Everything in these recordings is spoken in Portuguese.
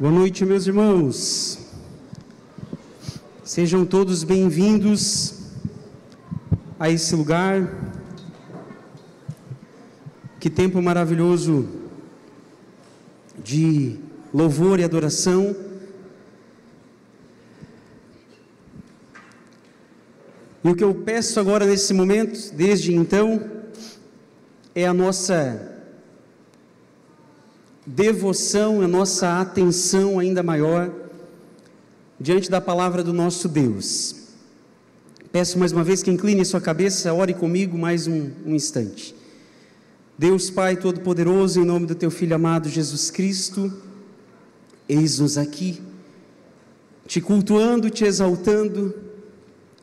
Boa noite, meus irmãos. Sejam todos bem-vindos a esse lugar. Que tempo maravilhoso de louvor e adoração. E o que eu peço agora nesse momento, desde então, é a nossa devoção, a nossa atenção ainda maior diante da palavra do nosso Deus. Peço mais uma vez que incline sua cabeça, ore comigo mais um, um instante. Deus Pai Todo-Poderoso, em nome do Teu Filho amado Jesus Cristo, eis-nos aqui, te cultuando, te exaltando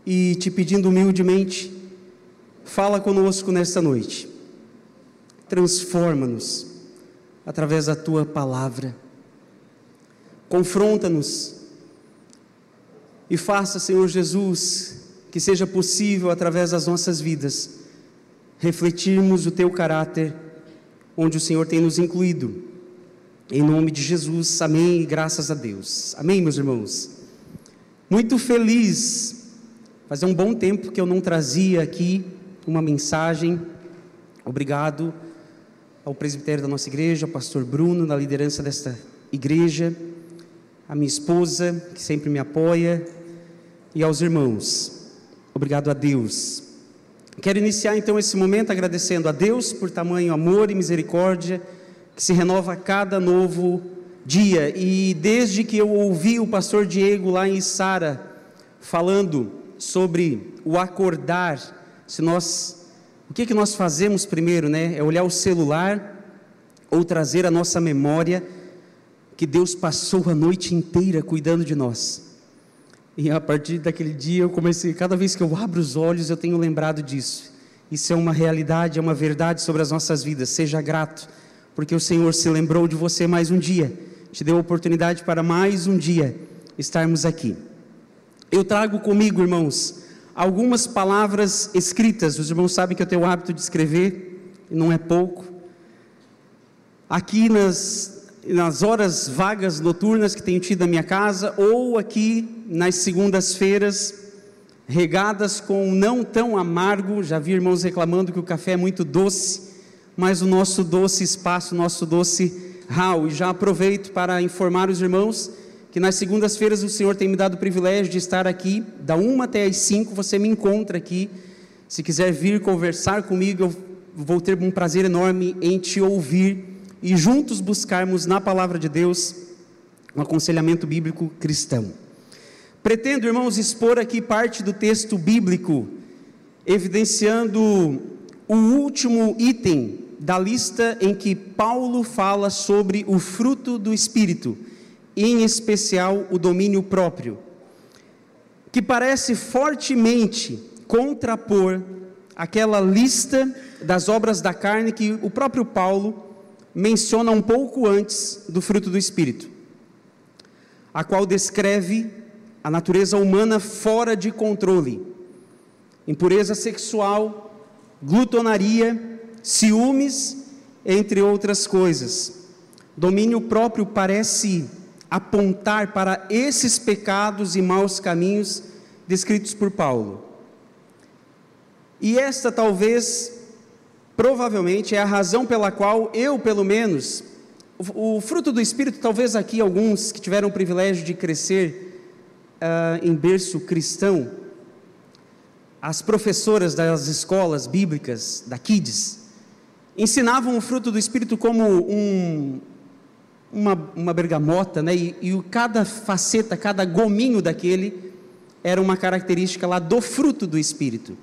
e te pedindo humildemente, fala conosco nesta noite, transforma-nos através da Tua palavra, confronta-nos e faça, Senhor Jesus, que seja possível, através das nossas vidas, refletirmos o Teu caráter, onde o Senhor tem nos incluído. Em nome de Jesus, amém e graças a Deus. Amém, meus irmãos. Muito feliz, fazia um bom tempo que eu não trazia aqui uma mensagem. Obrigado ao presbitério da nossa igreja, ao pastor Bruno, na liderança desta igreja, a minha esposa, que sempre me apoia, e aos irmãos. Obrigado a Deus. Quero iniciar então esse momento agradecendo a Deus por tamanho amor e misericórdia que se renova a cada novo dia. E desde que eu ouvi o pastor Diego lá em Sara falando sobre o acordar, se nós o que que nós fazemos primeiro, né? É olhar o celular ou trazer a nossa memória que Deus passou a noite inteira cuidando de nós. E a partir daquele dia eu comecei, cada vez que eu abro os olhos, eu tenho lembrado disso. Isso é uma realidade, é uma verdade sobre as nossas vidas. Seja grato, porque o Senhor se lembrou de você mais um dia, te deu a oportunidade para mais um dia estarmos aqui. Eu trago comigo, irmãos, algumas palavras escritas. Os irmãos sabem que eu tenho o hábito de escrever, e não é pouco. Aqui nas nas horas vagas noturnas que tenho tido na minha casa, ou aqui nas segundas-feiras, regadas com não tão amargo. Já vi irmãos reclamando que o café é muito doce, mas o nosso doce espaço, o nosso doce rau. E já aproveito para informar os irmãos que nas segundas-feiras o Senhor tem me dado o privilégio de estar aqui, da uma até as cinco, você me encontra aqui. Se quiser vir conversar comigo, eu vou ter um prazer enorme em te ouvir e juntos buscarmos na palavra de Deus um aconselhamento bíblico cristão. Pretendo, irmãos, expor aqui parte do texto bíblico, evidenciando o último item da lista em que Paulo fala sobre o fruto do Espírito, em especial o domínio próprio, que parece fortemente contrapor aquela lista das obras da carne que o próprio Paulo menciona um pouco antes do fruto do Espírito, a qual descreve a natureza humana fora de controle, impureza sexual, glutonaria, ciúmes, entre outras coisas. Domínio próprio parece apontar para esses pecados e maus caminhos descritos por Paulo. E esta talvez provavelmente é a razão pela qual eu, pelo menos, o, o fruto do Espírito, talvez aqui alguns que tiveram o privilégio de crescer uh, em berço cristão, as professoras das escolas bíblicas, da Kids, ensinavam o fruto do Espírito como um, uma, uma bergamota, né? E, e cada faceta, cada gominho daquele era uma característica lá do fruto do Espírito.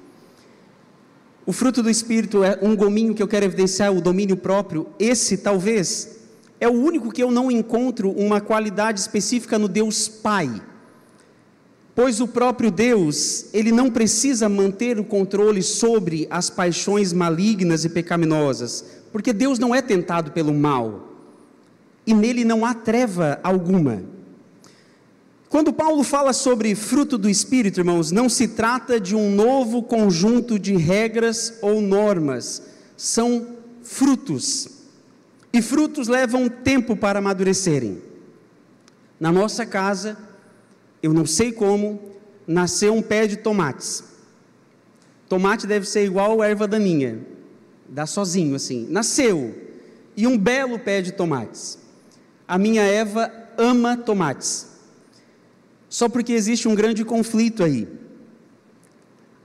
O fruto do Espírito é um gominho que eu quero evidenciar, o domínio próprio. Esse, talvez, é o único que eu não encontro uma qualidade específica no Deus Pai. Pois o próprio Deus, ele não precisa manter o controle sobre as paixões malignas e pecaminosas, porque Deus não é tentado pelo mal, e nele não há treva alguma. Quando Paulo fala sobre fruto do Espírito, irmãos, não se trata de um novo conjunto de regras ou normas, são frutos. E frutos levam tempo para amadurecerem. Na nossa casa, eu não sei como, nasceu um pé de tomates. Tomate deve ser igual erva daninha, dá sozinho assim. Nasceu, e um belo pé de tomates. A minha Eva ama tomates. Só porque existe um grande conflito aí.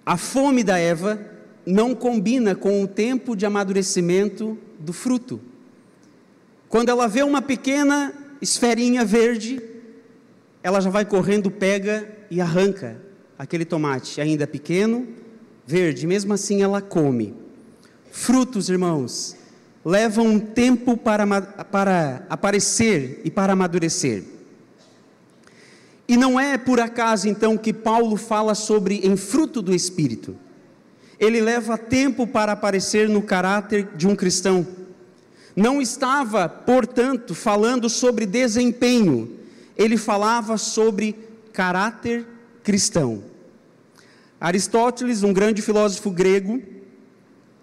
A fome da Eva não combina com o tempo de amadurecimento do fruto. Quando ela vê uma pequena esferinha verde, ela já vai correndo, pega e arranca aquele tomate, ainda pequeno, verde, mesmo assim ela come. Frutos, irmãos, levam um tempo para, para aparecer e para amadurecer. E não é por acaso então que Paulo fala sobre em fruto do Espírito. Ele leva tempo para aparecer no caráter de um cristão. Não estava, portanto, falando sobre desempenho, ele falava sobre caráter cristão. Aristóteles, um grande filósofo grego,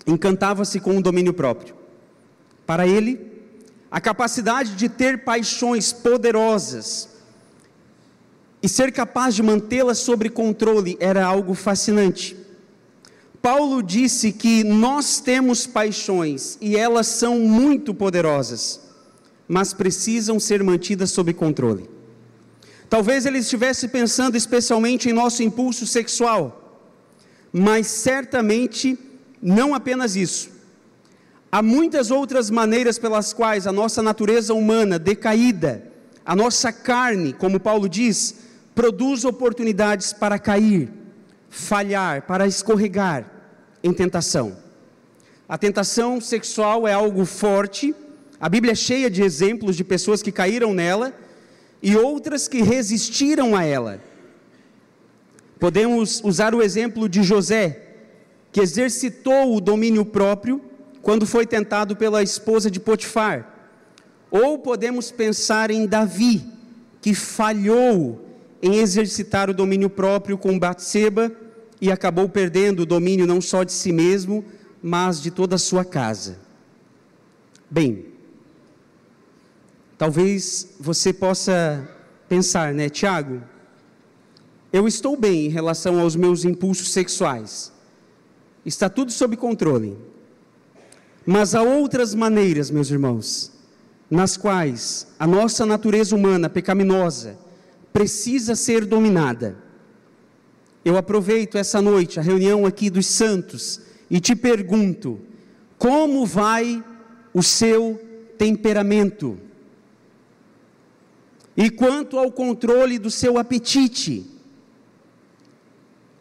encantava-se com o domínio próprio. Para ele, a capacidade de ter paixões poderosas e ser capaz de mantê-las sob controle era algo fascinante. Paulo disse que nós temos paixões e elas são muito poderosas, mas precisam ser mantidas sob controle. Talvez ele estivesse pensando especialmente em nosso impulso sexual, mas certamente não apenas isso. Há muitas outras maneiras pelas quais a nossa natureza humana decaída, a nossa carne, como Paulo diz, produz oportunidades para cair, falhar, para escorregar em tentação. A tentação sexual é algo forte, a Bíblia é cheia de exemplos de pessoas que caíram nela e outras que resistiram a ela. Podemos usar o exemplo de José, que exercitou o domínio próprio quando foi tentado pela esposa de Potifar. Ou podemos pensar em Davi, que falhou em exercitar o domínio próprio com Batseba e acabou perdendo o domínio não só de si mesmo, mas de toda a sua casa. Bem, talvez você possa pensar, né, Tiago? Eu estou bem em relação aos meus impulsos sexuais. Está tudo sob controle. Mas há outras maneiras, meus irmãos, nas quais a nossa natureza humana pecaminosa precisa ser dominada. Eu aproveito essa noite, a reunião aqui dos santos, e te pergunto: como vai o seu temperamento? E quanto ao controle do seu apetite?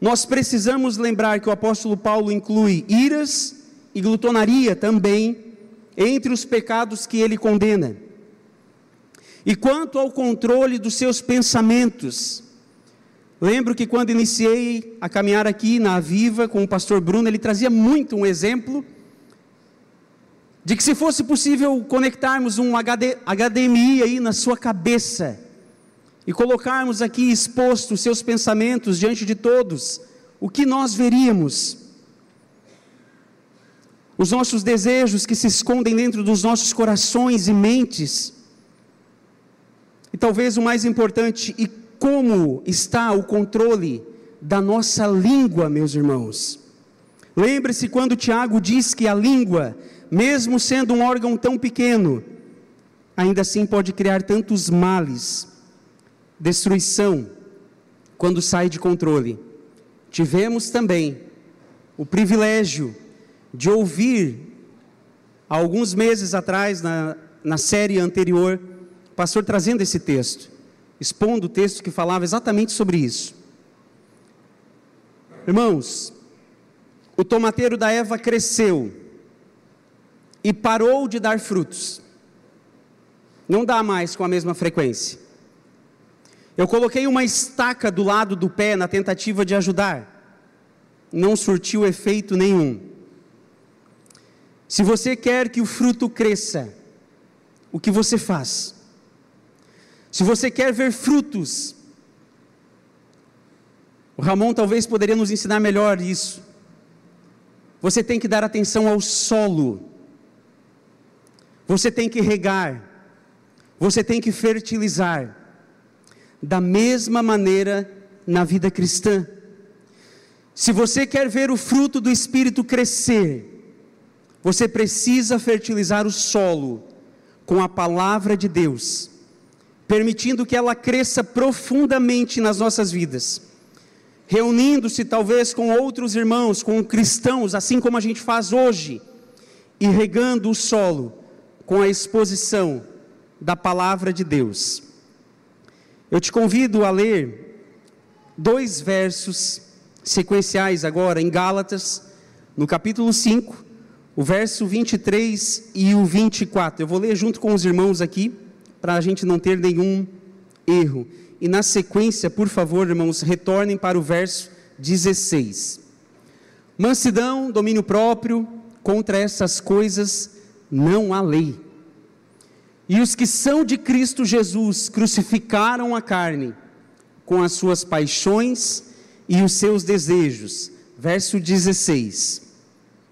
Nós precisamos lembrar que o apóstolo Paulo inclui iras e glutonaria também entre os pecados que ele condena. E quanto ao controle dos seus pensamentos, lembro que quando iniciei a caminhar aqui na Aviva com o pastor Bruno, ele trazia muito um exemplo de que se fosse possível conectarmos um HD, HDMI aí na sua cabeça e colocarmos aqui exposto os seus pensamentos diante de todos, o que nós veríamos? Os nossos desejos que se escondem dentro dos nossos corações e mentes. E talvez o mais importante, e como está o controle da nossa língua, meus irmãos. Lembre-se quando Tiago diz que a língua, mesmo sendo um órgão tão pequeno, ainda assim pode criar tantos males, destruição, quando sai de controle. Tivemos também o privilégio de ouvir, há alguns meses atrás, na, na série anterior, o pastor trazendo esse texto, expondo o texto que falava exatamente sobre isso. Irmãos, o tomateiro da Eva cresceu e parou de dar frutos. Não dá mais com a mesma frequência. Eu coloquei uma estaca do lado do pé na tentativa de ajudar. Não surtiu efeito nenhum. Se você quer que o fruto cresça, o que você faz? Se você quer ver frutos, o Ramon talvez poderia nos ensinar melhor isso. Você tem que dar atenção ao solo. Você tem que regar. Você tem que fertilizar. Da mesma maneira na vida cristã. Se você quer ver o fruto do Espírito crescer, você precisa fertilizar o solo com a palavra de Deus, permitindo que ela cresça profundamente nas nossas vidas. Reunindo-se talvez com outros irmãos, com cristãos, assim como a gente faz hoje, e regando o solo com a exposição da palavra de Deus. Eu te convido a ler dois versos sequenciais agora em Gálatas, no capítulo 5, o verso 23 e o 24. Eu vou ler junto com os irmãos aqui, para a gente não ter nenhum erro. E na sequência, por favor, irmãos, retornem para o verso 16. Mansidão, domínio próprio, contra essas coisas não há lei. E os que são de Cristo Jesus crucificaram a carne com as suas paixões e os seus desejos. Verso 16.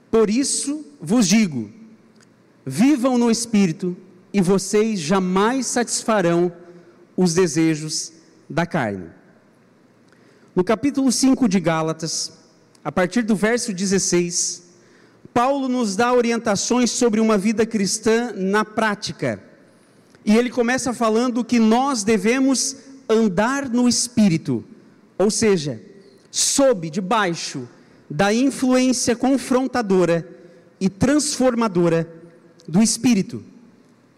Por isso vos digo: vivam no espírito, e vocês jamais satisfarão os desejos da carne. No capítulo 5 de Gálatas, a partir do verso 16, Paulo nos dá orientações sobre uma vida cristã na prática. E ele começa falando que nós devemos andar no espírito, ou seja, sob, debaixo da influência confrontadora e transformadora do espírito,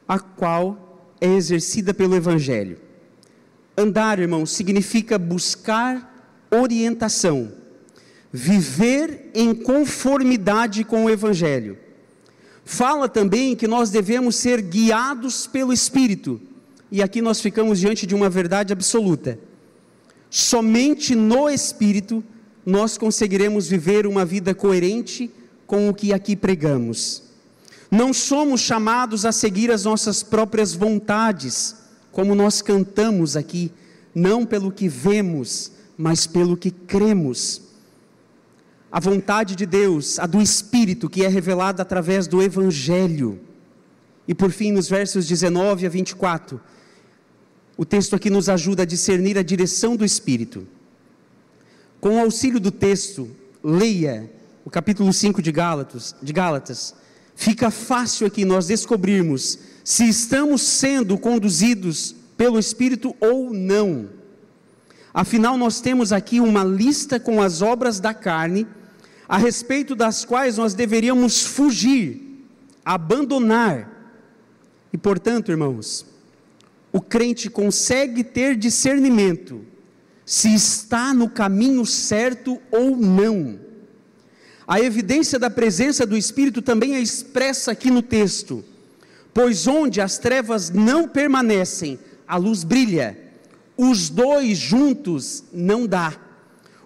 a qual é exercida pelo evangelho. Andar, irmão, significa buscar orientação, viver em conformidade com o evangelho Fala também que nós devemos ser guiados pelo Espírito. E aqui nós ficamos diante de uma verdade absoluta. Somente no Espírito nós conseguiremos viver uma vida coerente com o que aqui pregamos. Não somos chamados a seguir as nossas próprias vontades, como nós cantamos aqui, não pelo que vemos, mas pelo que cremos a vontade de Deus, a do Espírito, que é revelada através do Evangelho. E por fim, nos versos 19 a 24, o texto aqui nos ajuda a discernir a direção do Espírito. Com o auxílio do texto, leia o capítulo 5 de Gálatas, de Gálatas. Fica fácil aqui nós descobrirmos se estamos sendo conduzidos pelo Espírito ou não. Afinal, nós temos aqui uma lista com as obras da carne a respeito das quais nós deveríamos fugir, abandonar. E portanto, irmãos, o crente consegue ter discernimento se está no caminho certo ou não. A evidência da presença do Espírito também é expressa aqui no texto, pois onde as trevas não permanecem, a luz brilha. Os dois juntos não dá,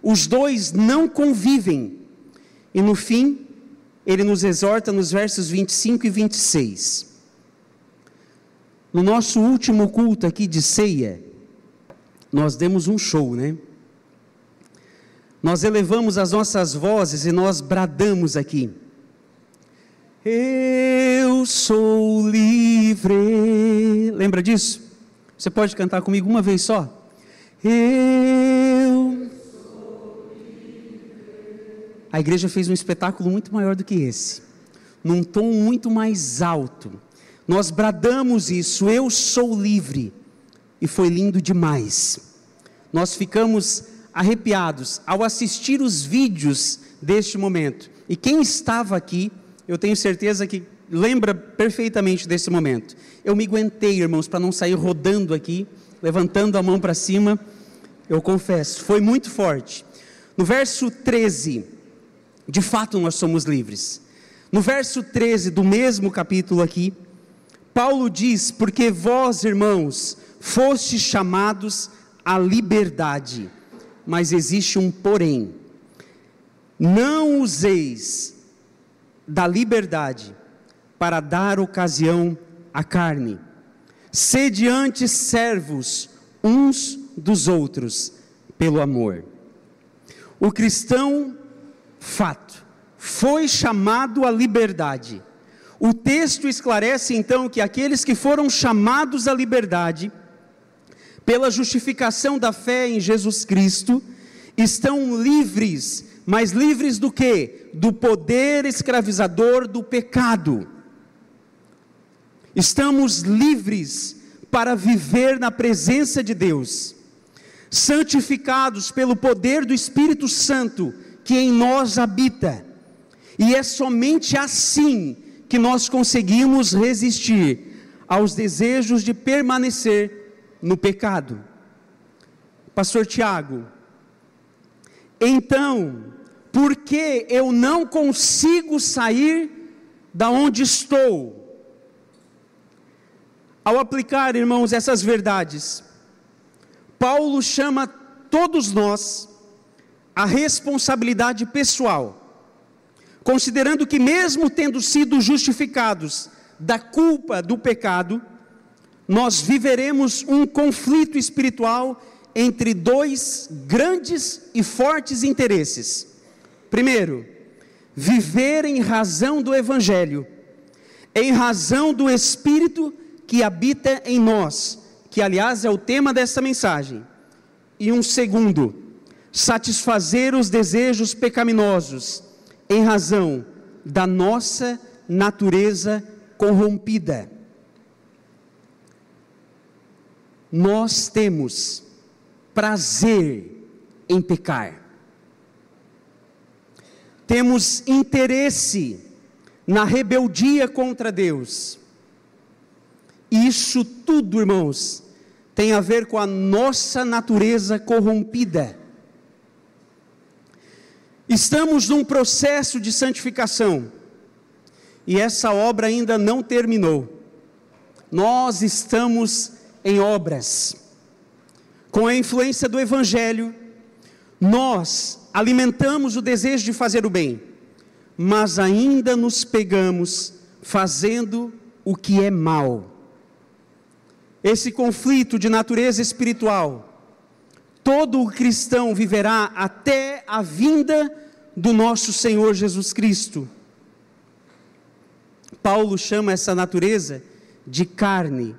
os dois não convivem. E no fim, ele nos exorta nos versos 25 e 26. No nosso último culto aqui de ceia, nós demos um show, né? Nós elevamos as nossas vozes e nós bradamos aqui. Eu sou livre. Lembra disso? Você pode cantar comigo uma vez só? Eu a igreja fez um espetáculo muito maior do que esse, num tom muito mais alto. Nós bradamos isso, eu sou livre, e foi lindo demais. Nós ficamos arrepiados ao assistir os vídeos deste momento. E quem estava aqui, eu tenho certeza que lembra perfeitamente desse momento. Eu me aguentei, irmãos, para não sair rodando aqui, levantando a mão para cima. Eu confesso, foi muito forte. No verso 13, de fato nós somos livres. No verso 13 do mesmo capítulo aqui, Paulo diz: Porque vós, irmãos, fostes chamados à liberdade, mas existe um porém. Não useis da liberdade para dar ocasião à carne. Sede antes servos uns dos outros pelo amor. O cristão fato, foi chamado à liberdade. O texto esclarece então que aqueles que foram chamados à liberdade pela justificação da fé em Jesus Cristo, estão livres, mas livres do que? Do poder escravizador do pecado. Estamos livres para viver na presença de Deus, santificados pelo poder do Espírito Santo que em nós habita. E é somente assim que nós conseguimos resistir aos desejos de permanecer no pecado. Pastor Tiago, então, por que eu não consigo sair da onde estou? Ao aplicar, irmãos, essas verdades, Paulo chama todos nós a responsabilidade pessoal, considerando que, mesmo tendo sido justificados da culpa do pecado, nós viveremos um conflito espiritual entre dois grandes e fortes interesses. Primeiro, viver em razão do Evangelho, em razão do Espírito que habita em nós, que aliás é o tema desta mensagem. E um segundo, satisfazer os desejos pecaminosos em razão da nossa natureza corrompida. Nós temos prazer em pecar. Temos interesse na rebeldia contra Deus. Isso tudo, irmãos, tem a ver com a nossa natureza corrompida. Estamos num processo de santificação e essa obra ainda não terminou. Nós estamos em obras. Com a influência do Evangelho, nós alimentamos o desejo de fazer o bem, mas ainda nos pegamos fazendo o que é mal. Esse conflito de natureza espiritual todo cristão viverá até a vinda do nosso Senhor Jesus Cristo. Paulo chama essa natureza de carne.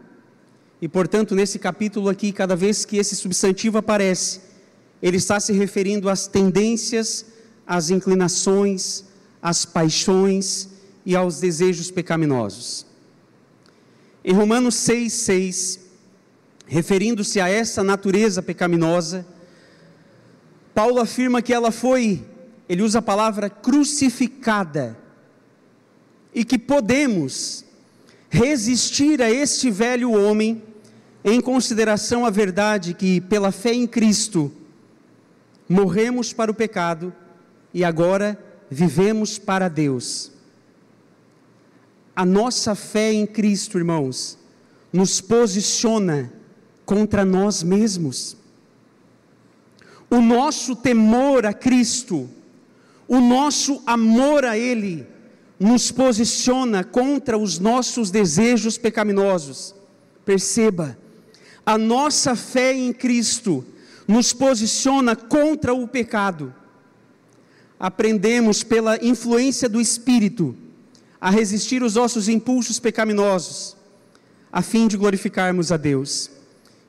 E, portanto, nesse capítulo aqui, cada vez que esse substantivo aparece, ele está se referindo às tendências, às inclinações, às paixões e aos desejos pecaminosos. Em Romanos 6, 6, referindo-se a essa natureza pecaminosa, Paulo afirma que ela foi, ele usa a palavra crucificada, e que podemos resistir a este velho homem, em consideração à verdade que, pela fé em Cristo, morremos para o pecado e agora vivemos para Deus. A nossa fé em Cristo, irmãos, nos posiciona contra nós mesmos. O nosso temor a Cristo, o nosso amor a Ele, nos posiciona contra os nossos desejos pecaminosos. Perceba, a nossa fé em Cristo nos posiciona contra o pecado. Aprendemos pela influência do Espírito a resistir os nossos impulsos pecaminosos, a fim de glorificarmos a Deus.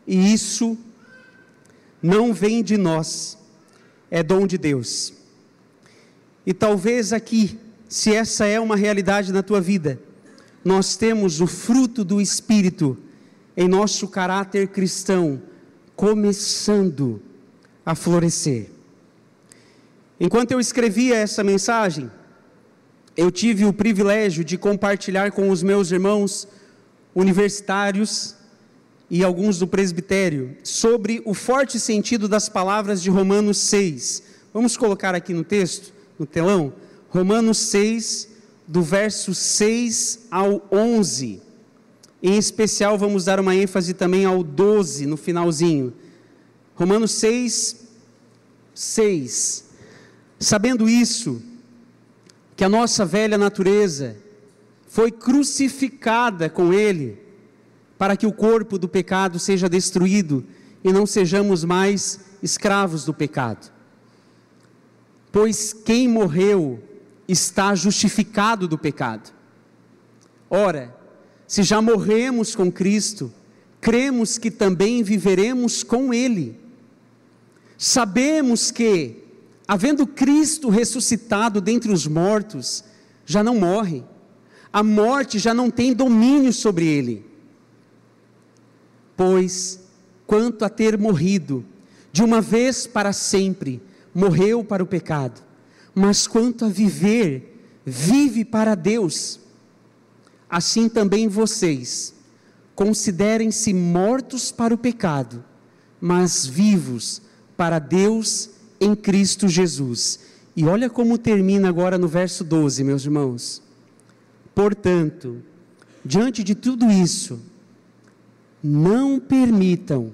E isso não vem de nós, é dom de Deus. E talvez aqui, se essa é uma realidade na tua vida, nós temos o fruto do Espírito em nosso caráter cristão começando a florescer. Enquanto eu escrevia essa mensagem, eu tive o privilégio de compartilhar com os meus irmãos universitários e alguns do presbitério sobre o forte sentido das palavras de Romanos 6. Vamos colocar aqui no texto, no telão, Romanos 6, do verso 6 ao 11. Em especial, vamos dar uma ênfase também ao 12 no finalzinho. Romanos 6, 6. Sabendo isso, que a nossa velha natureza foi crucificada com Ele para que o corpo do pecado seja destruído e não sejamos mais escravos do pecado. Pois quem morreu está justificado do pecado. Ora, se já morremos com Cristo, cremos que também viveremos com Ele. Sabemos que, havendo Cristo ressuscitado dentre os mortos, já não morre, a morte já não tem domínio sobre ele. Pois, quanto a ter morrido, de uma vez para sempre, morreu para o pecado, mas quanto a viver, vive para Deus. Assim também vocês, considerem-se mortos para o pecado, mas vivos para Deus em Cristo Jesus. E olha como termina agora no verso 12, meus irmãos. Portanto, diante de tudo isso, não permitam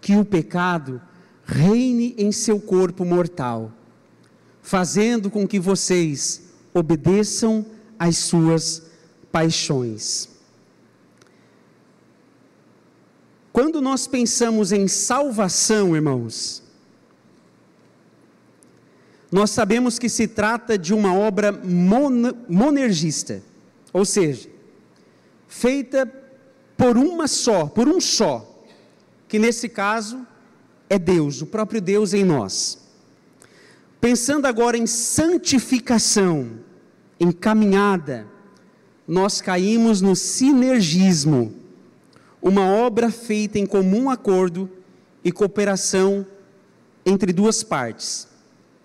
que o pecado reine em seu corpo mortal, fazendo com que vocês obedeçam às suas paixões. Quando nós pensamos em salvação, irmãos, nós sabemos que se trata de uma obra monergista, ou seja, feita por uma só, por um só, que nesse caso é Deus, o próprio Deus em nós. Pensando agora em santificação, em caminhada, nós caímos no sinergismo uma obra feita em comum acordo e cooperação entre duas partes.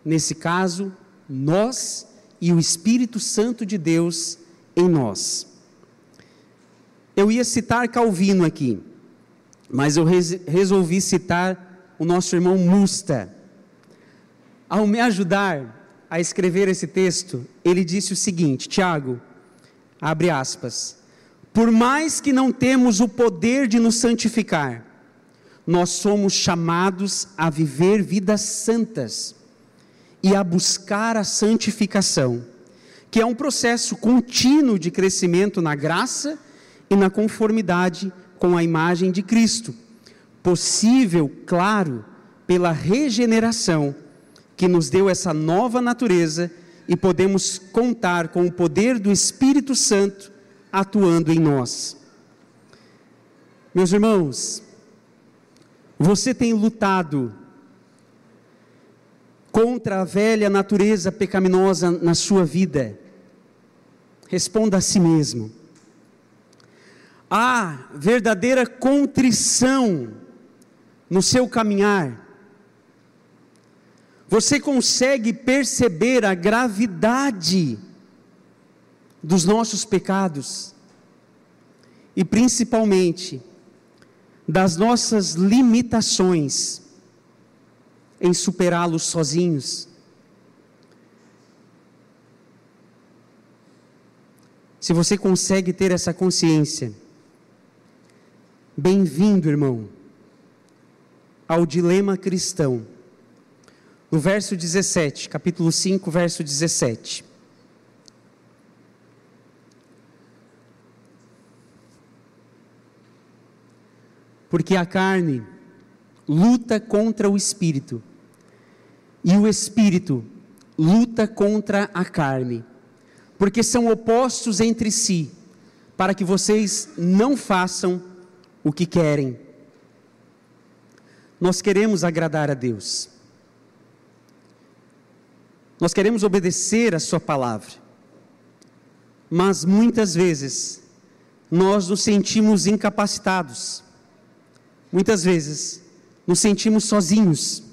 Nesse caso, nós e o Espírito Santo de Deus em nós. Eu ia citar Calvino aqui, mas eu resolvi citar o nosso irmão Musta. Ao me ajudar a escrever esse texto, ele disse o seguinte: Tiago, abre aspas. Por mais que não temos o poder de nos santificar, nós somos chamados a viver vidas santas e a buscar a santificação, que é um processo contínuo de crescimento na graça e na conformidade com a imagem de Cristo, possível, claro, pela regeneração que nos deu essa nova natureza e podemos contar com o poder do Espírito Santo atuando em nós. Meus irmãos, você tem lutado contra a velha natureza pecaminosa na sua vida? Responda a si mesmo. Há verdadeira contrição no seu caminhar. Você consegue perceber a gravidade dos nossos pecados e principalmente das nossas limitações em superá-los sozinhos. Se você consegue ter essa consciência, bem-vindo, irmão, ao dilema cristão. No verso 17, capítulo 5, verso 17. Porque a carne luta contra o espírito, e o espírito luta contra a carne, porque são opostos entre si, para que vocês não façam o que querem. Nós queremos agradar a Deus. Nós queremos obedecer a Sua palavra. Mas muitas vezes nós nos sentimos incapacitados. Muitas vezes nos sentimos sozinhos.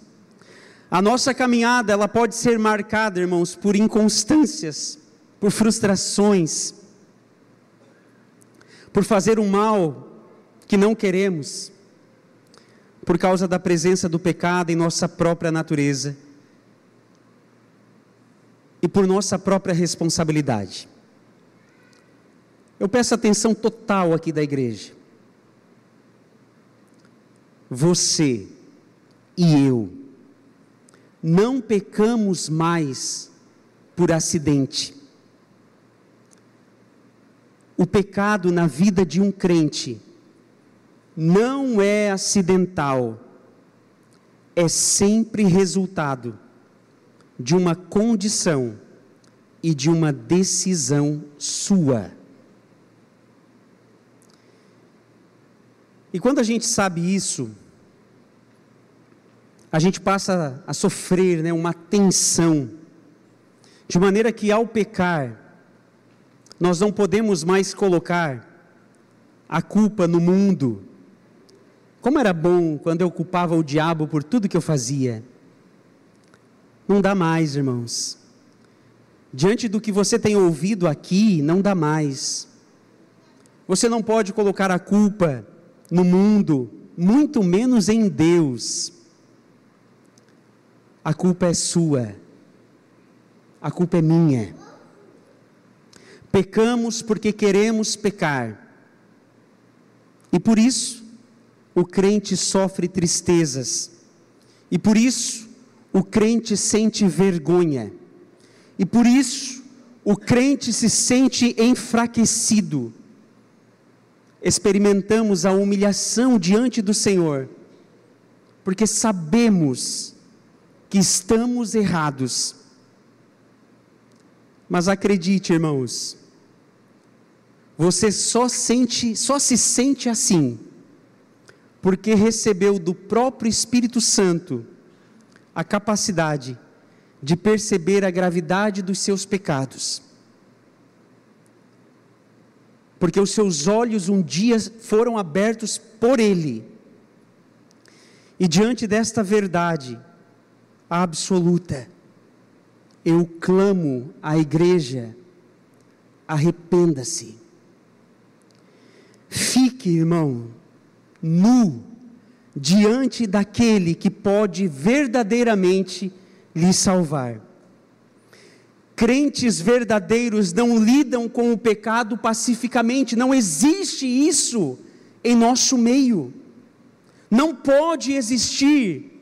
A nossa caminhada, ela pode ser marcada, irmãos, por inconstâncias, por frustrações, por fazer um mal que não queremos, por causa da presença do pecado em nossa própria natureza e por nossa própria responsabilidade. Eu peço atenção total aqui da igreja. Você e eu não pecamos mais por acidente. O pecado na vida de um crente não é acidental, é sempre resultado de uma condição e de uma decisão sua. E quando a gente sabe isso, a gente passa a sofrer né, uma tensão, de maneira que ao pecar, nós não podemos mais colocar a culpa no mundo. Como era bom quando eu culpava o diabo por tudo que eu fazia. Não dá mais, irmãos. Diante do que você tem ouvido aqui, não dá mais. Você não pode colocar a culpa no mundo, muito menos em Deus. A culpa é sua. A culpa é minha. Pecamos porque queremos pecar. E por isso, o crente sofre tristezas. E por isso, o crente sente vergonha. E por isso, o crente se sente enfraquecido. Experimentamos a humilhação diante do Senhor, porque sabemos que estamos errados. Mas acredite, irmãos, você só sente, só se sente assim, porque recebeu do próprio Espírito Santo a capacidade de perceber a gravidade dos seus pecados. Porque os seus olhos um dia foram abertos por Ele. E diante desta verdade absoluta, eu clamo à igreja: arrependa-se. Fique, irmão, nu diante daquele que pode verdadeiramente lhe salvar. Crentes verdadeiros não lidam com o pecado pacificamente, não existe isso em nosso meio. Não pode existir.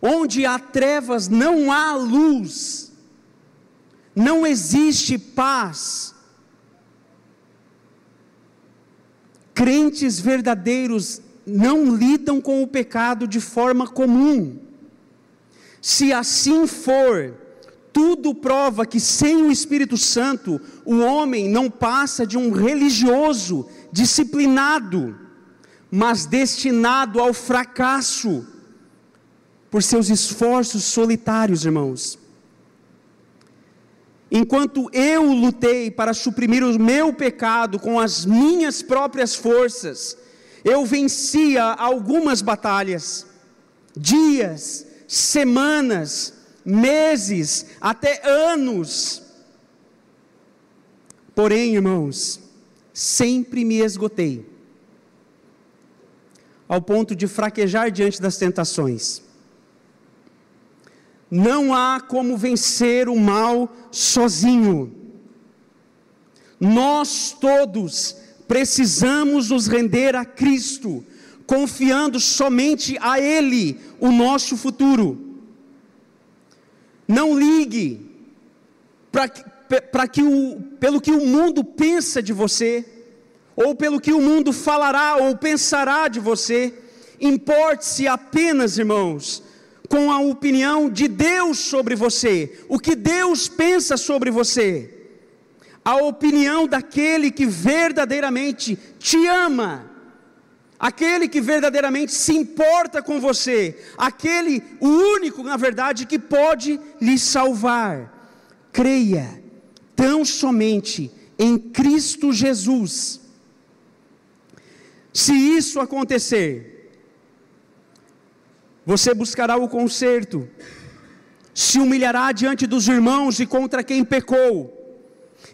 Onde há trevas, não há luz. Não existe paz. Crentes verdadeiros não lidam com o pecado de forma comum. Se assim for, tudo prova que sem o Espírito Santo, o homem não passa de um religioso disciplinado, mas destinado ao fracasso por seus esforços solitários, irmãos. Enquanto eu lutei para suprimir o meu pecado com as minhas próprias forças, eu vencia algumas batalhas, dias, semanas, meses, até anos. Porém, irmãos, sempre me esgotei, ao ponto de fraquejar diante das tentações. Não há como vencer o mal sozinho. Nós todos precisamos nos render a Cristo, confiando somente a Ele o nosso futuro. Não ligue para que o, pelo que o mundo pensa de você, ou pelo que o mundo falará ou pensará de você. Importe-se apenas, irmãos, com a opinião de Deus sobre você, o que Deus pensa sobre você a opinião daquele que verdadeiramente te ama, aquele que verdadeiramente se importa com você, aquele, o único, na verdade, que pode lhe salvar. Creia tão somente em Cristo Jesus. Se isso acontecer, você buscará o conserto, se humilhará diante dos irmãos e contra quem pecou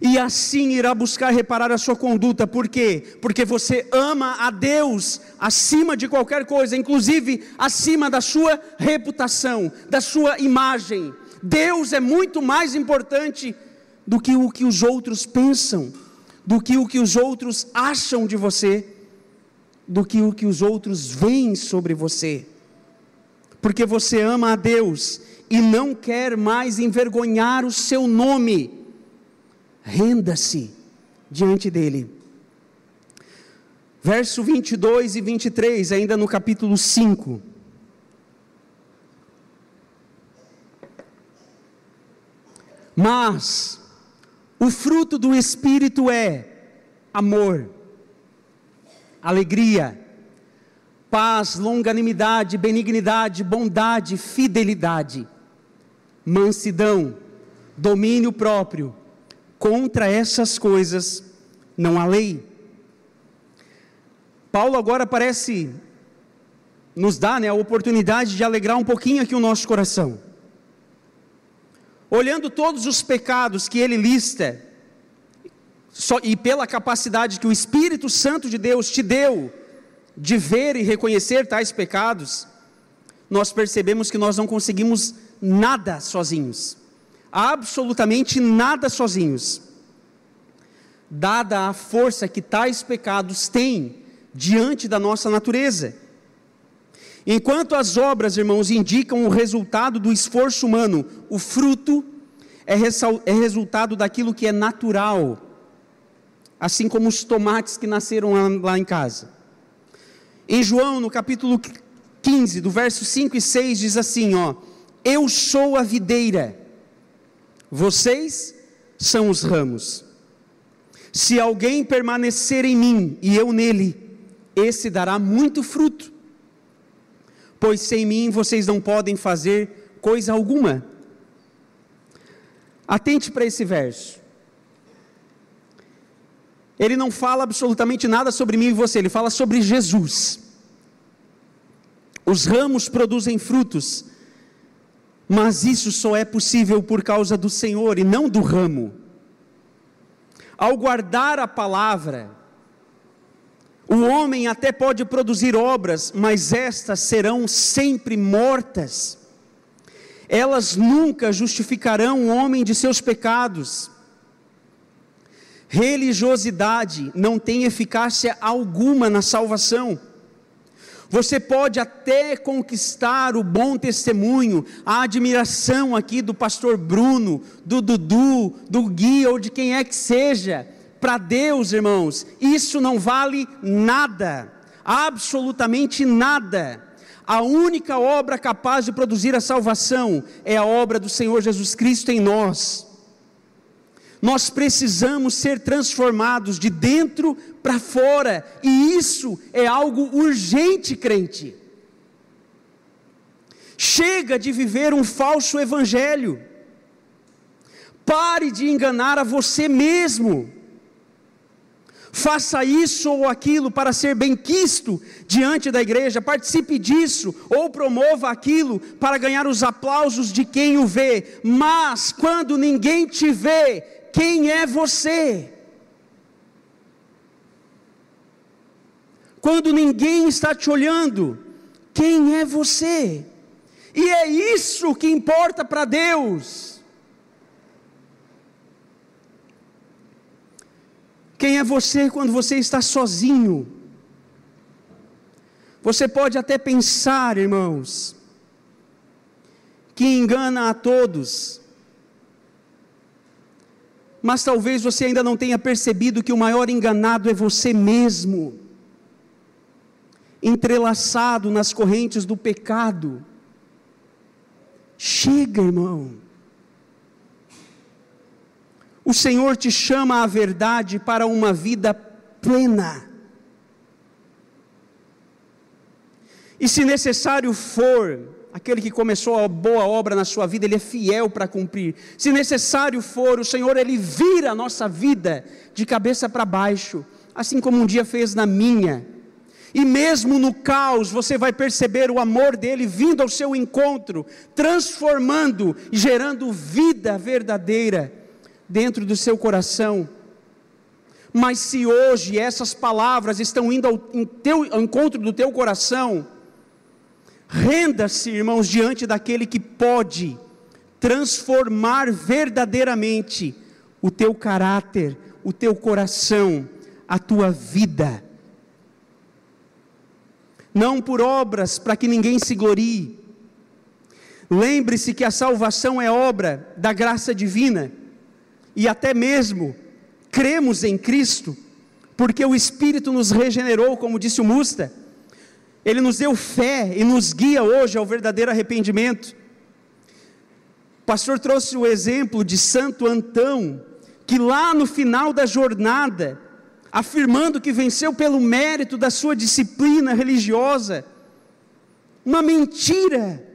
e assim irá buscar reparar a sua conduta, por quê? Porque você ama a Deus acima de qualquer coisa, inclusive acima da sua reputação, da sua imagem. Deus é muito mais importante do que o que os outros pensam, do que o que os outros acham de você, do que o que os outros veem sobre você. Porque você ama a Deus e não quer mais envergonhar o seu nome renda-se diante dele. Verso 22 e 23, ainda no capítulo 5. Mas o fruto do Espírito é amor, alegria, paz, longanimidade, benignidade, bondade, fidelidade, mansidão, domínio próprio. Contra essas coisas não há lei. Paulo agora parece nos dar né, a oportunidade de alegrar um pouquinho aqui o nosso coração. Olhando todos os pecados que ele lista, só, e pela capacidade que o Espírito Santo de Deus te deu de ver e reconhecer tais pecados, nós percebemos que nós não conseguimos nada sozinhos, absolutamente nada sozinhos. Dada a força que tais pecados têm diante da nossa natureza. Enquanto as obras, irmãos, indicam o resultado do esforço humano, o fruto é, é resultado daquilo que é natural assim como os tomates que nasceram lá, em casa. Em João, no capítulo 15, do verso 5 e 6, diz assim: ó, Eu sou a videira, vocês são os ramos. Se alguém permanecer em mim e eu nele, esse dará muito fruto, pois sem mim vocês não podem fazer coisa alguma. Atente para esse verso ele não fala absolutamente nada sobre mim e você, ele fala sobre Jesus. Os ramos produzem frutos, mas isso só é possível por causa do Senhor e não do ramo. Ao guardar a palavra, o homem até pode produzir obras, mas estas serão sempre mortas. Elas nunca justificarão o homem de seus pecados Religiosidade não tem eficácia alguma na salvação. Você pode até conquistar o bom testemunho, a admiração aqui do pastor Bruno, do Dudu, do Gui ou de quem é que seja. Para Deus, irmãos, isso não vale nada, absolutamente nada. A única obra capaz de produzir a salvação é a obra do Senhor Jesus Cristo em nós. Nós precisamos ser transformados de dentro para fora, e isso é algo urgente, crente. Chega de viver um falso evangelho. Pare de enganar a você mesmo. Faça isso ou aquilo para ser bem-quisto diante da igreja, participe disso ou promova aquilo para ganhar os aplausos de quem o vê, mas quando ninguém te vê, quem é você. Quando ninguém está te olhando, quem é você? E é isso que importa para Deus. Quem é você quando você está sozinho? Você pode até pensar, irmãos, que engana a todos, mas talvez você ainda não tenha percebido que o maior enganado é você mesmo, entrelaçado nas correntes do pecado. Chega, irmão. O Senhor te chama à verdade para uma vida plena. E se necessário for, aquele que começou a boa obra na sua vida, ele é fiel para cumprir. Se necessário for, o Senhor, ele vira a nossa vida de cabeça para baixo, assim como um dia fez na minha. E mesmo no caos, você vai perceber o amor dele vindo ao seu encontro, transformando e gerando vida verdadeira dentro do seu coração. Mas se hoje essas palavras estão indo ao, teu, ao encontro do teu coração, Renda-se, irmãos, diante daquele que pode transformar verdadeiramente o teu caráter, o teu coração, a tua vida. Não por obras para que ninguém se glorie. Lembre-se que a salvação é obra da graça divina e até mesmo cremos em Cristo, porque o Espírito nos regenerou, como disse o Musta ele nos deu fé e nos guia hoje ao verdadeiro arrependimento. O pastor trouxe o exemplo de Santo Antão, que lá no final da jornada, afirmando que venceu pelo mérito da sua disciplina religiosa, uma mentira.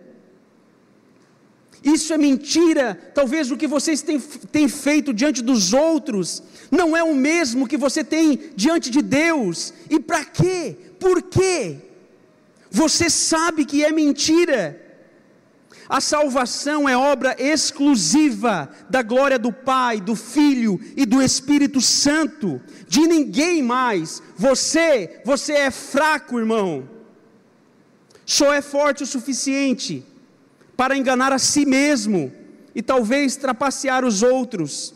Isso é mentira. Talvez o que vocês têm, têm feito diante dos outros não é o mesmo que você tem diante de Deus. E para quê? Por quê? Você sabe que é mentira. A salvação é obra exclusiva da glória do Pai, do Filho e do Espírito Santo, de ninguém mais. Você, você é fraco, irmão. Só é forte o suficiente para enganar a si mesmo e talvez trapacear os outros.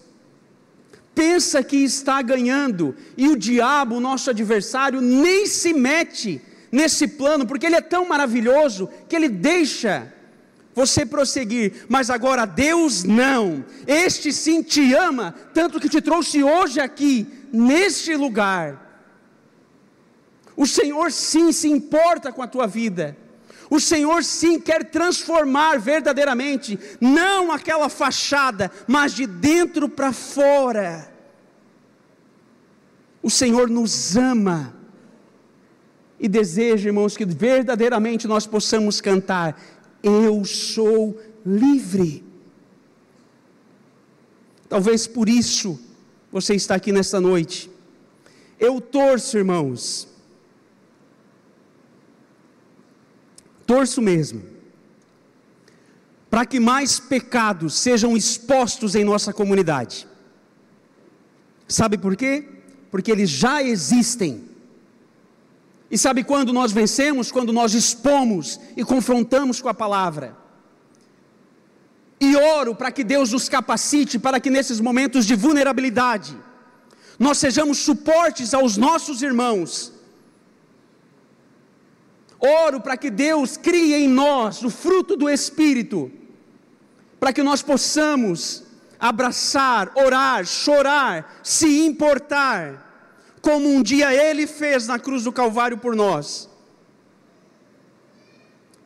Pensa que está ganhando e o diabo, nosso adversário, nem se mete nesse plano, porque ele é tão maravilhoso que ele deixa você prosseguir, mas agora Deus não, este sim te ama, tanto que te trouxe hoje aqui, neste lugar. O Senhor sim se importa com a tua vida. O Senhor sim quer transformar verdadeiramente, não aquela fachada, mas de dentro para fora. O Senhor nos ama e deseja, irmãos, que verdadeiramente nós possamos cantar: Eu sou livre. Talvez por isso você está aqui nesta noite. Eu torço, irmãos, torço mesmo, para que mais pecados sejam expostos em nossa comunidade. Sabe por quê? Porque eles já existem. E sabe quando nós vencemos? Quando nós expomos e confrontamos com a palavra. E oro para que Deus nos capacite para que nesses momentos de vulnerabilidade nós sejamos suportes aos nossos irmãos Oro para que Deus crie em nós o fruto do Espírito, para que nós possamos abraçar, orar, chorar, se importar, como um dia Ele fez na cruz do Calvário por nós.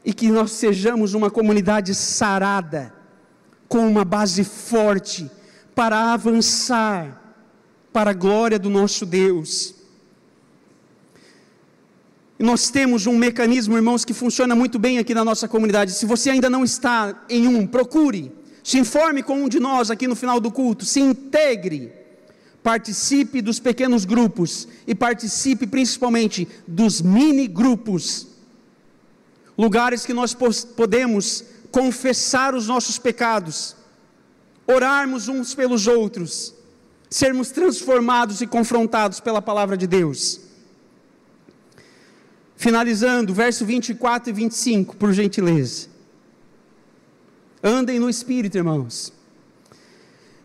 E que nós sejamos uma comunidade sarada, com uma base forte, para avançar para a glória do nosso Deus. Nós temos um mecanismo, irmãos, que funciona muito bem aqui na nossa comunidade. Se você ainda não está em um, procure, se informe com um de nós aqui no final do culto, se integre, participe dos pequenos grupos e participe principalmente dos mini grupos lugares que nós podemos confessar os nossos pecados, orarmos uns pelos outros, sermos transformados e confrontados pela palavra de Deus. Finalizando, verso 24 e 25, por gentileza. Andem no Espírito, irmãos.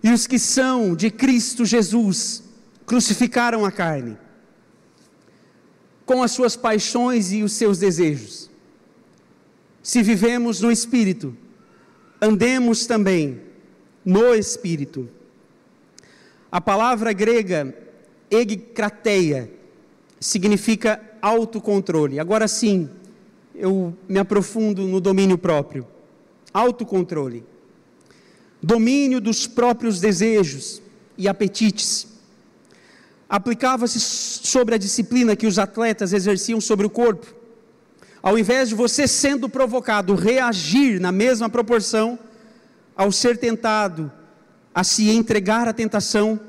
E os que são de Cristo Jesus crucificaram a carne, com as suas paixões e os seus desejos. Se vivemos no Espírito, andemos também no Espírito. A palavra grega egkrateia significa autocontrole. Agora sim, eu me aprofundo no domínio próprio. Autocontrole. Domínio dos próprios desejos e apetites. Aplicava-se sobre a disciplina que os atletas exerciam sobre o corpo. Ao invés de você sendo provocado reagir na mesma proporção, ao ser tentado a se entregar à tentação,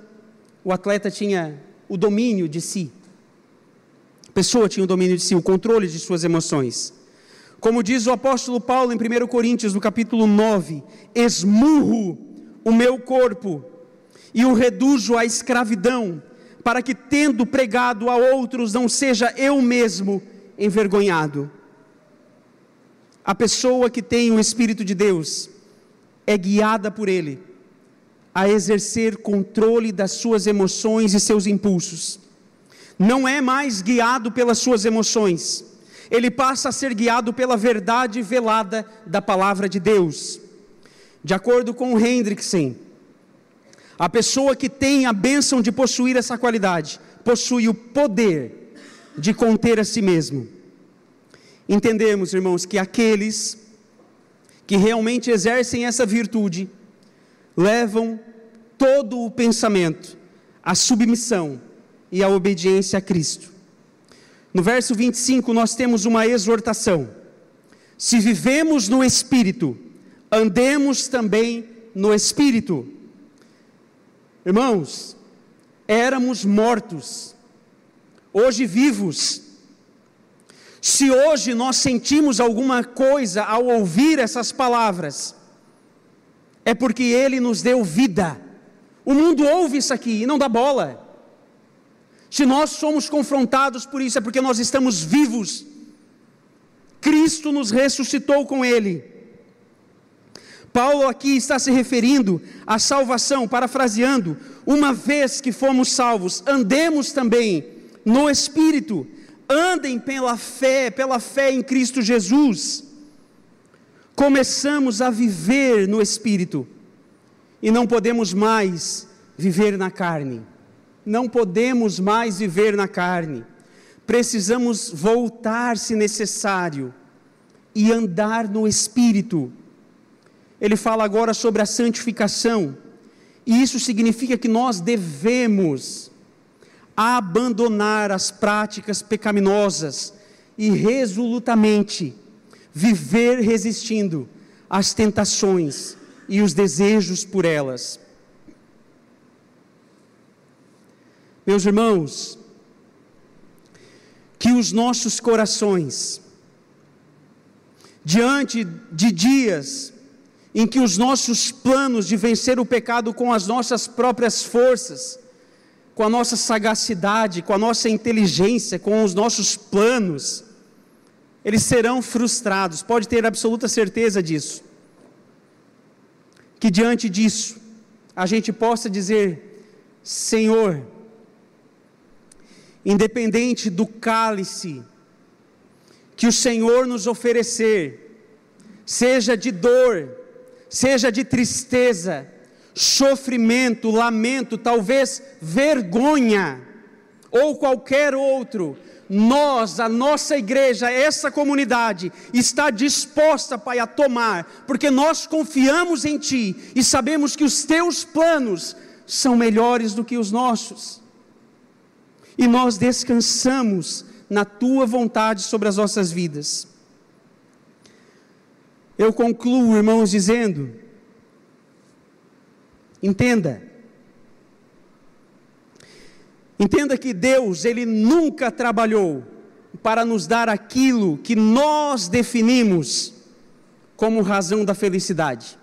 o atleta tinha o domínio de si pessoa tinha o domínio de si, o controle de suas emoções. Como diz o apóstolo Paulo em 1 Coríntios, no capítulo 9: esmurro o meu corpo e o reduzo à escravidão, para que, tendo pregado a outros, não seja eu mesmo envergonhado. A pessoa que tem o Espírito de Deus é guiada por Ele a exercer controle das suas emoções e seus impulsos não é mais guiado pelas suas emoções, ele passa a ser guiado pela verdade velada da palavra de Deus. De acordo com Hendrickson, a pessoa que tem a bênção de possuir essa qualidade, possui o poder de conter a si mesmo. Entendemos, irmãos, que aqueles que realmente exercem essa virtude levam todo o pensamento à submissão e a obediência a Cristo. No verso 25, nós temos uma exortação. Se vivemos no Espírito, andemos também no Espírito. Irmãos, éramos mortos, hoje vivos. Se hoje nós sentimos alguma coisa ao ouvir essas palavras, é porque Ele nos deu vida. O mundo ouve isso aqui e não dá bola. Se nós somos confrontados por isso, é porque nós estamos vivos. Cristo nos ressuscitou com Ele. Paulo aqui está se referindo à salvação, parafraseando, uma vez que fomos salvos, andemos também no Espírito, andem pela fé, pela fé em Cristo Jesus. Começamos a viver no Espírito e não podemos mais viver na carne. Não podemos mais viver na carne. Precisamos voltar, se necessário, e andar no Espírito. Ele fala agora sobre a santificação, e isso significa que nós devemos abandonar as práticas pecaminosas e resolutamente viver resistindo às tentações e os desejos por elas. Meus irmãos, que os nossos corações, diante de dias em que os nossos planos de vencer o pecado com as nossas próprias forças, com a nossa sagacidade, com a nossa inteligência, com os nossos planos, eles serão frustrados, pode ter absoluta certeza disso. Que diante disso, a gente possa dizer: Senhor, independente do cálice que o Senhor nos oferecer, seja de dor, seja de tristeza, sofrimento, lamento, talvez vergonha, ou qualquer outro, nós, a nossa igreja, essa comunidade, está disposta, Pai, a tomar, porque nós confiamos em Ti e sabemos que os Teus planos são melhores do que os nossos e nós descansamos na tua vontade sobre as nossas vidas. Eu concluo, irmãos, dizendo: entenda, entenda que Deus, Ele nunca trabalhou para nos dar aquilo que nós definimos como razão da felicidade.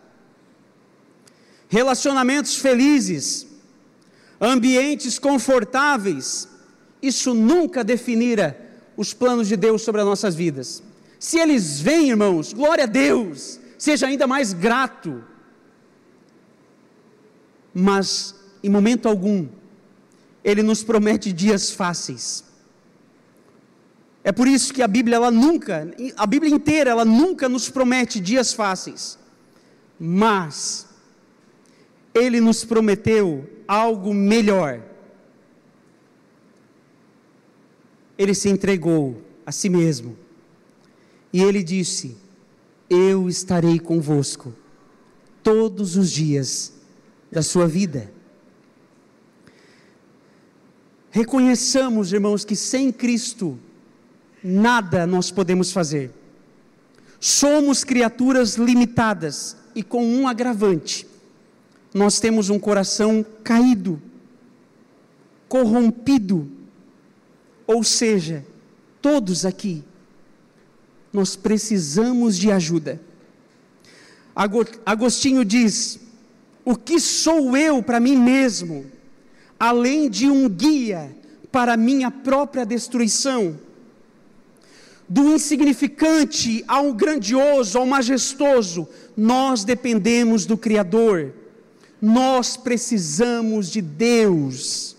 Relacionamentos felizes, ambientes confortáveis, isso nunca definira os planos de Deus sobre as nossas vidas. Se eles vêm, irmãos, glória a Deus, seja ainda mais grato. Mas, em momento algum, Ele nos promete dias fáceis. É por isso que a Bíblia, ela nunca, a Bíblia inteira, ela nunca nos promete dias fáceis. Mas, Ele nos prometeu algo melhor ele se entregou a si mesmo. E ele disse: Eu estarei convosco todos os dias da sua vida. Reconheçamos, irmãos, que sem Cristo nada nós podemos fazer. Somos criaturas limitadas e com um agravante. Nós temos um coração caído, corrompido, ou seja, todos aqui, nós precisamos de ajuda. Agostinho diz: O que sou eu para mim mesmo, além de um guia para minha própria destruição? Do insignificante ao grandioso, ao majestoso, nós dependemos do Criador, nós precisamos de Deus.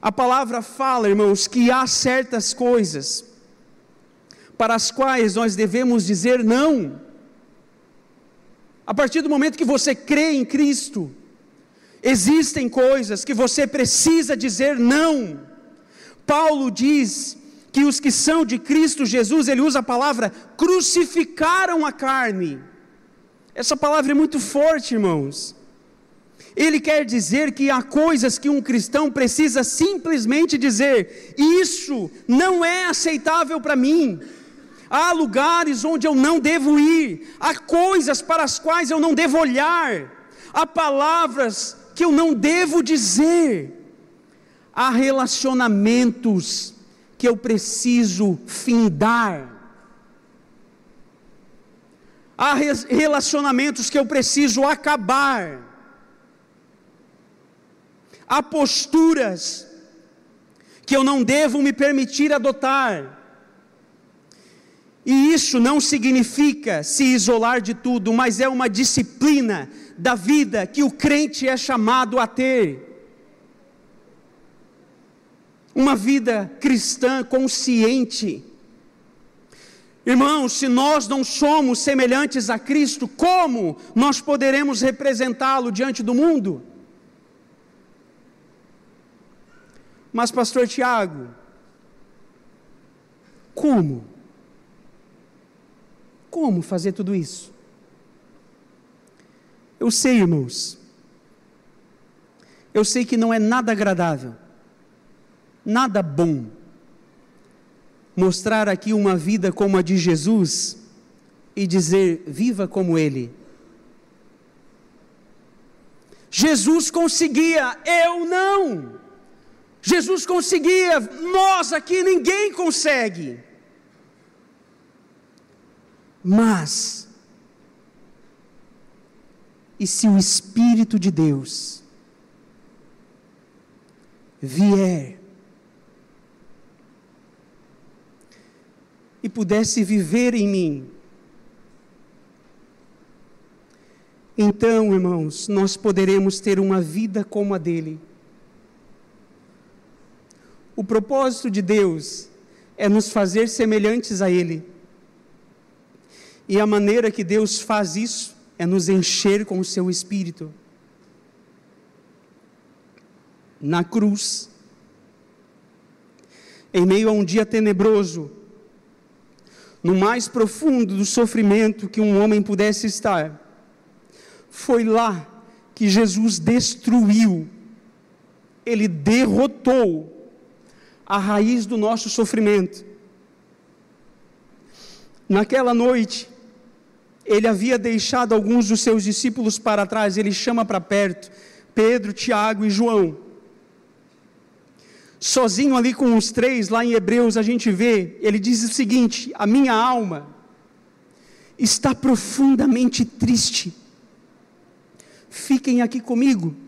A palavra fala, irmãos, que há certas coisas para as quais nós devemos dizer não. A partir do momento que você crê em Cristo, existem coisas que você precisa dizer não. Paulo diz que os que são de Cristo Jesus, ele usa a palavra crucificaram a carne. Essa palavra é muito forte, irmãos. Ele quer dizer que há coisas que um cristão precisa simplesmente dizer: isso não é aceitável para mim. há lugares onde eu não devo ir, há coisas para as quais eu não devo olhar, há palavras que eu não devo dizer, há relacionamentos que eu preciso findar, há relacionamentos que eu preciso acabar, há posturas que eu não devo me permitir adotar. E isso não significa se isolar de tudo, mas é uma disciplina da vida que o crente é chamado a ter. Uma vida cristã consciente. Irmãos, se nós não somos semelhantes a Cristo, como nós poderemos representá-lo diante do mundo? Mas, Pastor Tiago, como? Como fazer tudo isso? Eu sei, irmãos, eu sei que não é nada agradável, nada bom, mostrar aqui uma vida como a de Jesus e dizer, viva como Ele. Jesus conseguia, eu não. Jesus conseguia, nós aqui ninguém consegue. Mas, e se o Espírito de Deus vier e pudesse viver em mim, então, irmãos, nós poderemos ter uma vida como a dele. O propósito de Deus é nos fazer semelhantes a Ele. E a maneira que Deus faz isso é nos encher com o seu espírito. Na cruz, em meio a um dia tenebroso, no mais profundo do sofrimento que um homem pudesse estar, foi lá que Jesus destruiu, ele derrotou a raiz do nosso sofrimento. Naquela noite, ele havia deixado alguns dos seus discípulos para trás, ele chama para perto Pedro, Tiago e João. Sozinho ali com os três, lá em Hebreus, a gente vê, ele diz o seguinte: A minha alma está profundamente triste, fiquem aqui comigo.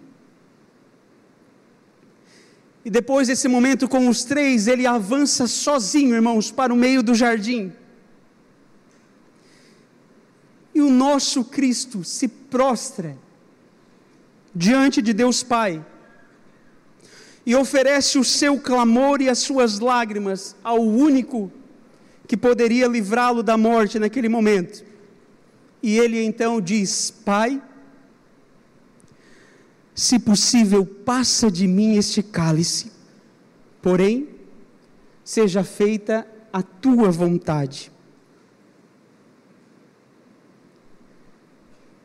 E depois desse momento com os três, ele avança sozinho, irmãos, para o meio do jardim. E o nosso Cristo se prostra diante de Deus Pai e oferece o seu clamor e as suas lágrimas ao único que poderia livrá-lo da morte naquele momento. E ele então diz: Pai, se possível, passa de mim este cálice, porém, seja feita a tua vontade.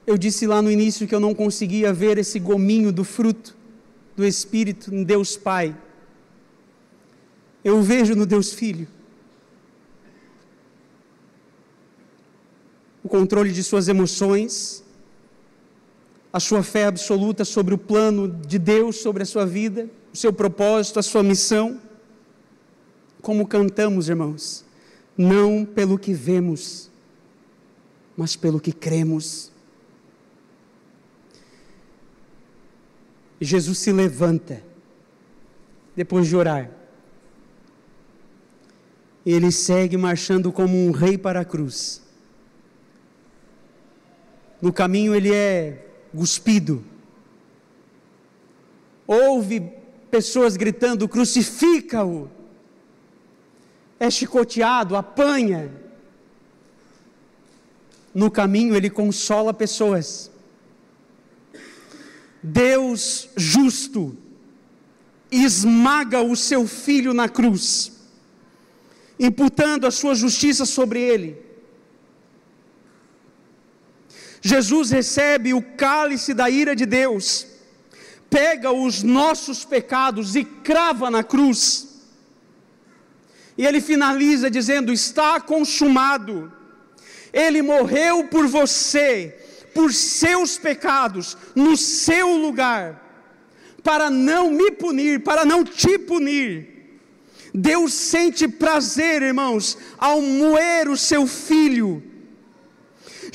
Eu disse lá no início que eu não conseguia ver esse gominho do fruto do Espírito em Deus Pai. Eu vejo no Deus Filho. O controle de suas emoções, a sua fé absoluta sobre o plano de Deus sobre a sua vida, o seu propósito, a sua missão. Como cantamos, irmãos, não pelo que vemos, mas pelo que cremos. Jesus se levanta, depois de orar, ele segue marchando como um rei para a cruz. No caminho ele é cuspido. Ouve pessoas gritando: crucifica-o. É chicoteado, apanha. No caminho ele consola pessoas. Deus justo esmaga o seu filho na cruz, imputando a sua justiça sobre ele Jesus recebe o cálice da ira de Deus, pega os nossos pecados e crava na cruz. E ele finaliza dizendo: Está consumado. Ele morreu por você, por seus pecados, no seu lugar, para não me punir, para não te punir. Deus sente prazer, irmãos, ao moer o seu filho.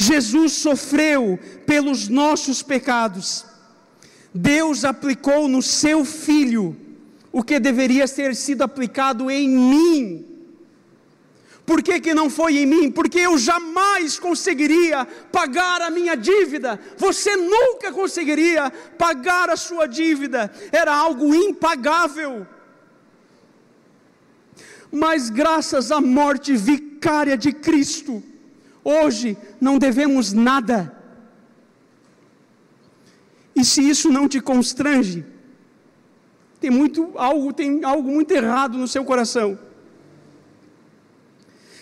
Jesus sofreu pelos nossos pecados. Deus aplicou no seu filho o que deveria ter sido aplicado em mim. Por que, que não foi em mim? Porque eu jamais conseguiria pagar a minha dívida. Você nunca conseguiria pagar a sua dívida. Era algo impagável. Mas graças à morte vicária de Cristo, hoje não devemos nada. E se isso não te constrange, tem muito algo, tem algo muito errado no seu coração.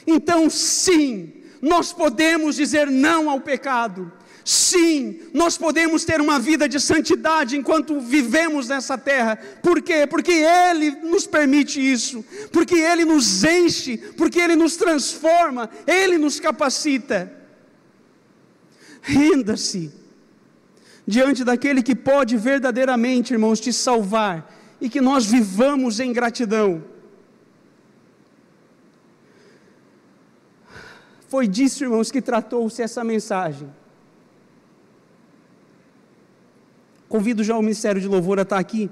Então, sim, nós podemos dizer não ao pecado. Sim, nós podemos ter uma vida de santidade enquanto vivemos nessa terra. Por quê? Porque Ele nos permite isso, porque Ele nos enche, porque Ele nos transforma, Ele nos capacita. Renda-se diante daquele que pode verdadeiramente, irmãos, te salvar e que nós vivamos em gratidão. Foi disso, irmãos, que tratou-se essa mensagem. Convido já o Ministério de Louvor a estar aqui.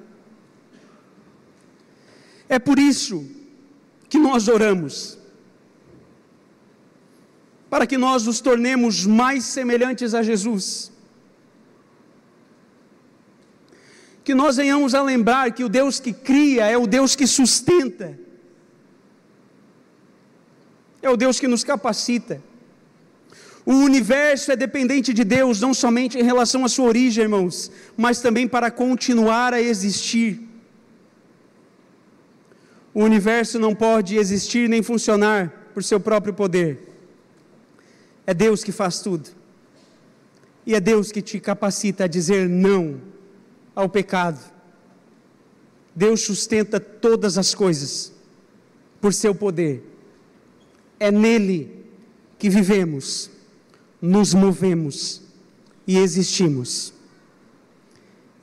É por isso que nós oramos. Para que nós nos tornemos mais semelhantes a Jesus. que nós venhamos a lembrar que o Deus que cria é o Deus que sustenta, é o Deus que nos capacita. O universo é dependente de Deus, não somente em relação à sua origem, irmãos, mas também para continuar a existir. O universo não pode existir nem funcionar por seu próprio poder. É Deus que faz tudo. E é Deus que te capacita a dizer não ao pecado. Deus sustenta todas as coisas por seu poder. É nele que vivemos, nos movemos e existimos.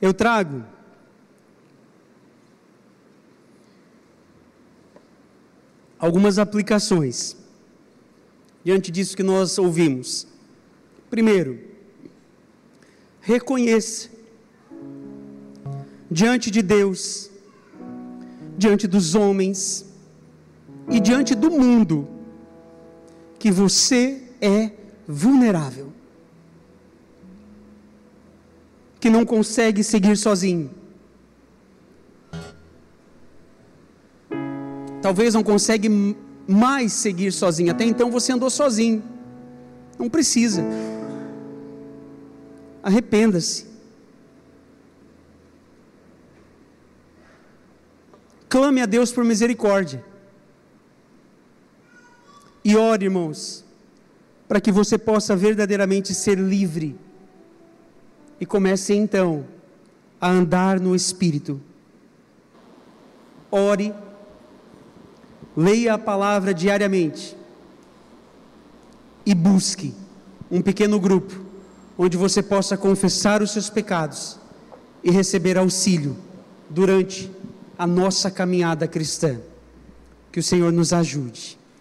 Eu trago algumas aplicações diante disso que nós ouvimos. Primeiro, reconheça diante de Deus, diante dos homens e diante do mundo, que você é vulnerável, que não consegue seguir sozinho. Talvez não consegue mais seguir sozinho. Até então você andou sozinho. Não precisa. Arrependa-se. Clame a Deus por misericórdia. E ore, irmãos, para que você possa verdadeiramente ser livre. E comece então a andar no Espírito. Ore, leia a palavra diariamente e busque um pequeno grupo onde você possa confessar os seus pecados e receber auxílio durante a nossa caminhada cristã. Que o Senhor nos ajude.